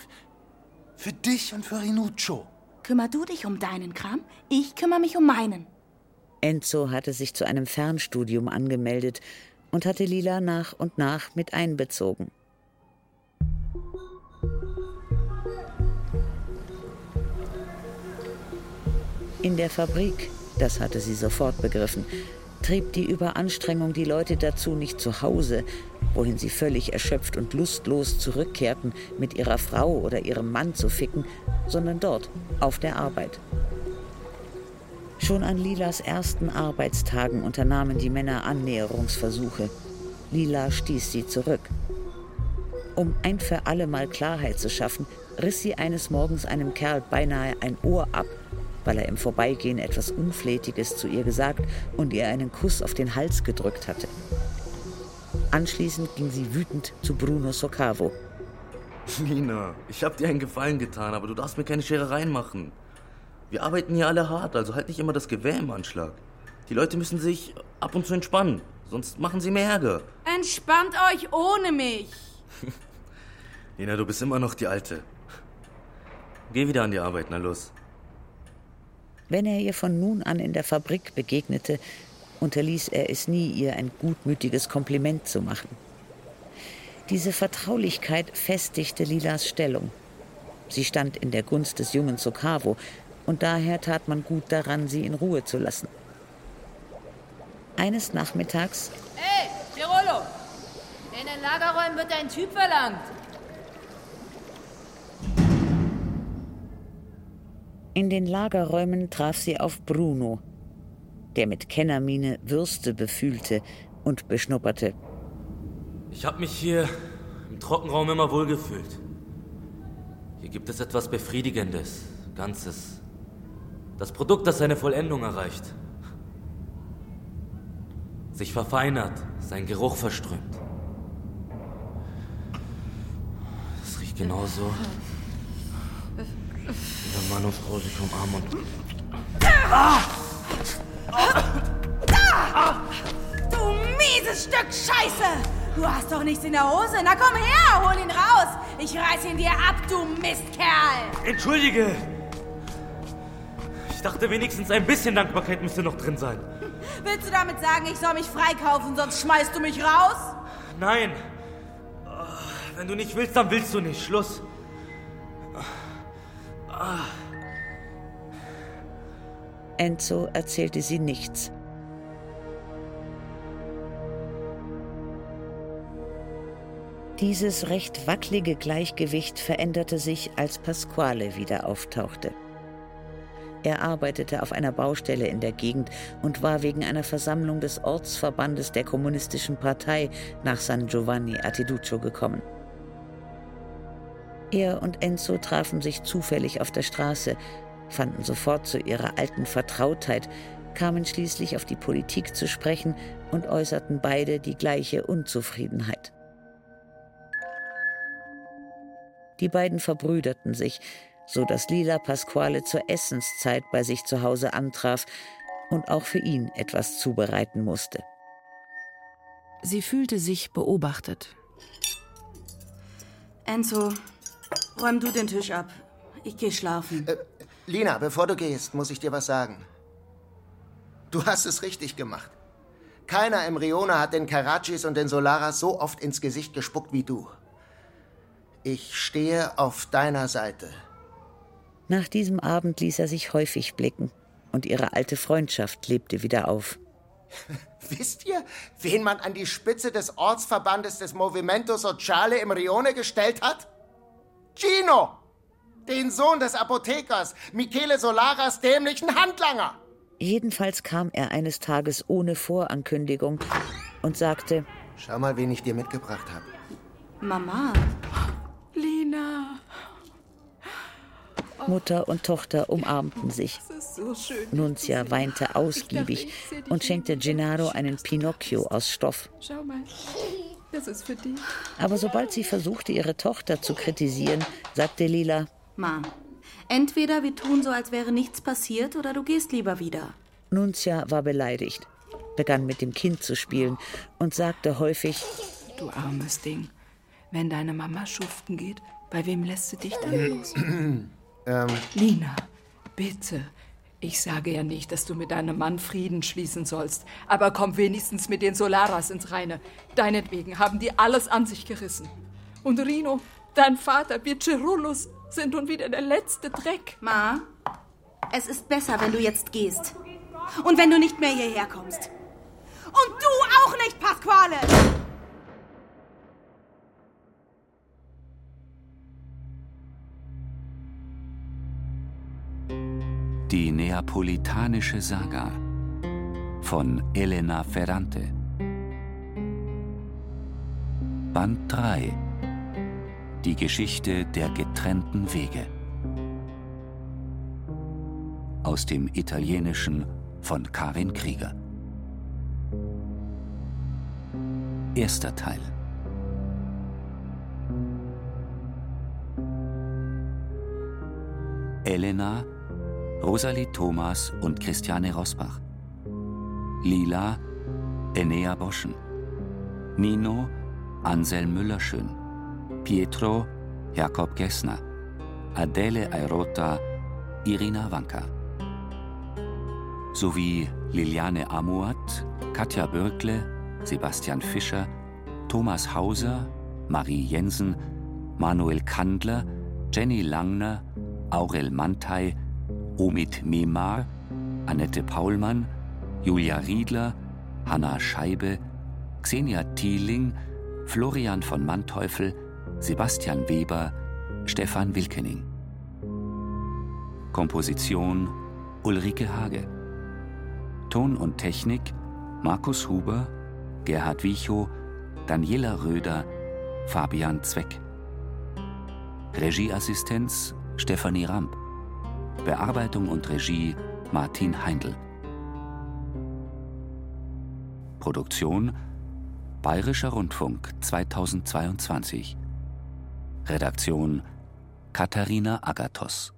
Für dich und für Rinuccio. Kümmer du dich um deinen Kram, ich kümmere mich um meinen. Enzo hatte sich zu einem Fernstudium angemeldet und hatte Lila nach und nach mit einbezogen. In der Fabrik, das hatte sie sofort begriffen, trieb die Überanstrengung die Leute dazu, nicht zu Hause, wohin sie völlig erschöpft und lustlos zurückkehrten, mit ihrer Frau oder ihrem Mann zu ficken, sondern dort, auf der Arbeit. Schon an Lilas ersten Arbeitstagen unternahmen die Männer Annäherungsversuche. Lila stieß sie zurück. Um ein für alle Mal Klarheit zu schaffen, riss sie eines Morgens einem Kerl beinahe ein Ohr ab weil er im Vorbeigehen etwas Unflätiges zu ihr gesagt und ihr einen Kuss auf den Hals gedrückt hatte. Anschließend ging sie wütend zu Bruno Socavo. Nina, ich hab dir einen Gefallen getan, aber du darfst mir keine Scherereien machen. Wir arbeiten hier alle hart, also halt nicht immer das Gewehr im Anschlag. Die Leute müssen sich ab und zu entspannen, sonst machen sie mehr Ärger. Entspannt euch ohne mich. Nina, du bist immer noch die Alte. Geh wieder an die Arbeit, na los. Wenn er ihr von nun an in der Fabrik begegnete, unterließ er es nie, ihr ein gutmütiges Kompliment zu machen. Diese Vertraulichkeit festigte Lilas Stellung. Sie stand in der Gunst des jungen Sokavo, und daher tat man gut daran, sie in Ruhe zu lassen. Eines Nachmittags. Hey, Tirolo! In den Lagerräumen wird ein Typ verlangt. In den Lagerräumen traf sie auf Bruno, der mit Kennermiene Würste befühlte und beschnupperte. Ich habe mich hier im Trockenraum immer wohlgefühlt. Hier gibt es etwas Befriedigendes, Ganzes. Das Produkt, das seine Vollendung erreicht. Sich verfeinert, sein Geruch verströmt. Es riecht genauso, wenn Mann und Frau sich umarmen und. Ah! Ah! Du mieses Stück Scheiße! Du hast doch nichts in der Hose. Na komm her, hol ihn raus. Ich reiß ihn dir ab, du Mistkerl. Entschuldige. Ich dachte wenigstens ein bisschen Dankbarkeit müsste noch drin sein. Willst du damit sagen, ich soll mich freikaufen, sonst schmeißt du mich raus? Nein. Wenn du nicht willst, dann willst du nicht. Schluss. Enzo erzählte sie nichts. Dieses recht wackelige Gleichgewicht veränderte sich, als Pasquale wieder auftauchte. Er arbeitete auf einer Baustelle in der Gegend und war wegen einer Versammlung des Ortsverbandes der Kommunistischen Partei nach San Giovanni Atiduccio gekommen. Er und Enzo trafen sich zufällig auf der Straße, fanden sofort zu ihrer alten Vertrautheit, kamen schließlich auf die Politik zu sprechen und äußerten beide die gleiche Unzufriedenheit. Die beiden verbrüderten sich, so dass Lila Pasquale zur Essenszeit bei sich zu Hause antraf und auch für ihn etwas zubereiten musste. Sie fühlte sich beobachtet. Enzo, räum du den Tisch ab. Ich gehe schlafen. Äh, Lina, bevor du gehst, muss ich dir was sagen. Du hast es richtig gemacht. Keiner im Riona hat den Karachis und den Solaras so oft ins Gesicht gespuckt wie du. Ich stehe auf deiner Seite. Nach diesem Abend ließ er sich häufig blicken und ihre alte Freundschaft lebte wieder auf. Wisst ihr, wen man an die Spitze des Ortsverbandes des Movimento Sociale im Rione gestellt hat? Gino! Den Sohn des Apothekers, Michele Solaras dämlichen Handlanger! Jedenfalls kam er eines Tages ohne Vorankündigung und sagte: Schau mal, wen ich dir mitgebracht habe. Mama. Lina. Mutter und Tochter umarmten sich. So. Nunzia weinte ausgiebig und schenkte Gennaro einen Pinocchio aus Stoff. Schau mal. Das ist für dich. Aber sobald sie versuchte, ihre Tochter zu kritisieren, sagte Lila: Ma, entweder wir tun so, als wäre nichts passiert, oder du gehst lieber wieder. Nunzia war beleidigt, begann mit dem Kind zu spielen und sagte häufig: Du armes Ding. Wenn deine Mama schuften geht, bei wem lässt sie dich dann los? Ähm, Lina, Bitte. Ich sage ja nicht, dass du mit deinem Mann Frieden schließen sollst, aber komm wenigstens mit den Solaras ins Reine. Deinetwegen haben die alles an sich gerissen. Und Rino, dein Vater, Vircerulus, sind nun wieder der letzte Dreck. Ma, es ist besser, wenn du jetzt gehst. Und wenn du nicht mehr hierher kommst. Und du auch nicht, Pasquale! Die neapolitanische Saga von Elena Ferrante. Band 3 Die Geschichte der getrennten Wege. Aus dem Italienischen von Karin Krieger. Erster Teil. Elena Rosalie Thomas und Christiane Rosbach. Lila, Enea Boschen. Nino, Anselm Müllerschön. Pietro, Jakob Gessner. Adele Airota, Irina Wanka. Sowie Liliane Amuat, Katja Bürkle, Sebastian Fischer, Thomas Hauser, Marie Jensen, Manuel Kandler, Jenny Langner, Aurel Mantei, Omid Memar, Annette Paulmann, Julia Riedler, Hanna Scheibe, Xenia Thieling, Florian von Manteuffel, Sebastian Weber, Stefan Wilkening. Komposition Ulrike Hage. Ton und Technik Markus Huber, Gerhard Wichow, Daniela Röder, Fabian Zweck. Regieassistenz Stefanie Ramp. Bearbeitung und Regie Martin Heindl. Produktion Bayerischer Rundfunk 2022. Redaktion Katharina Agathos.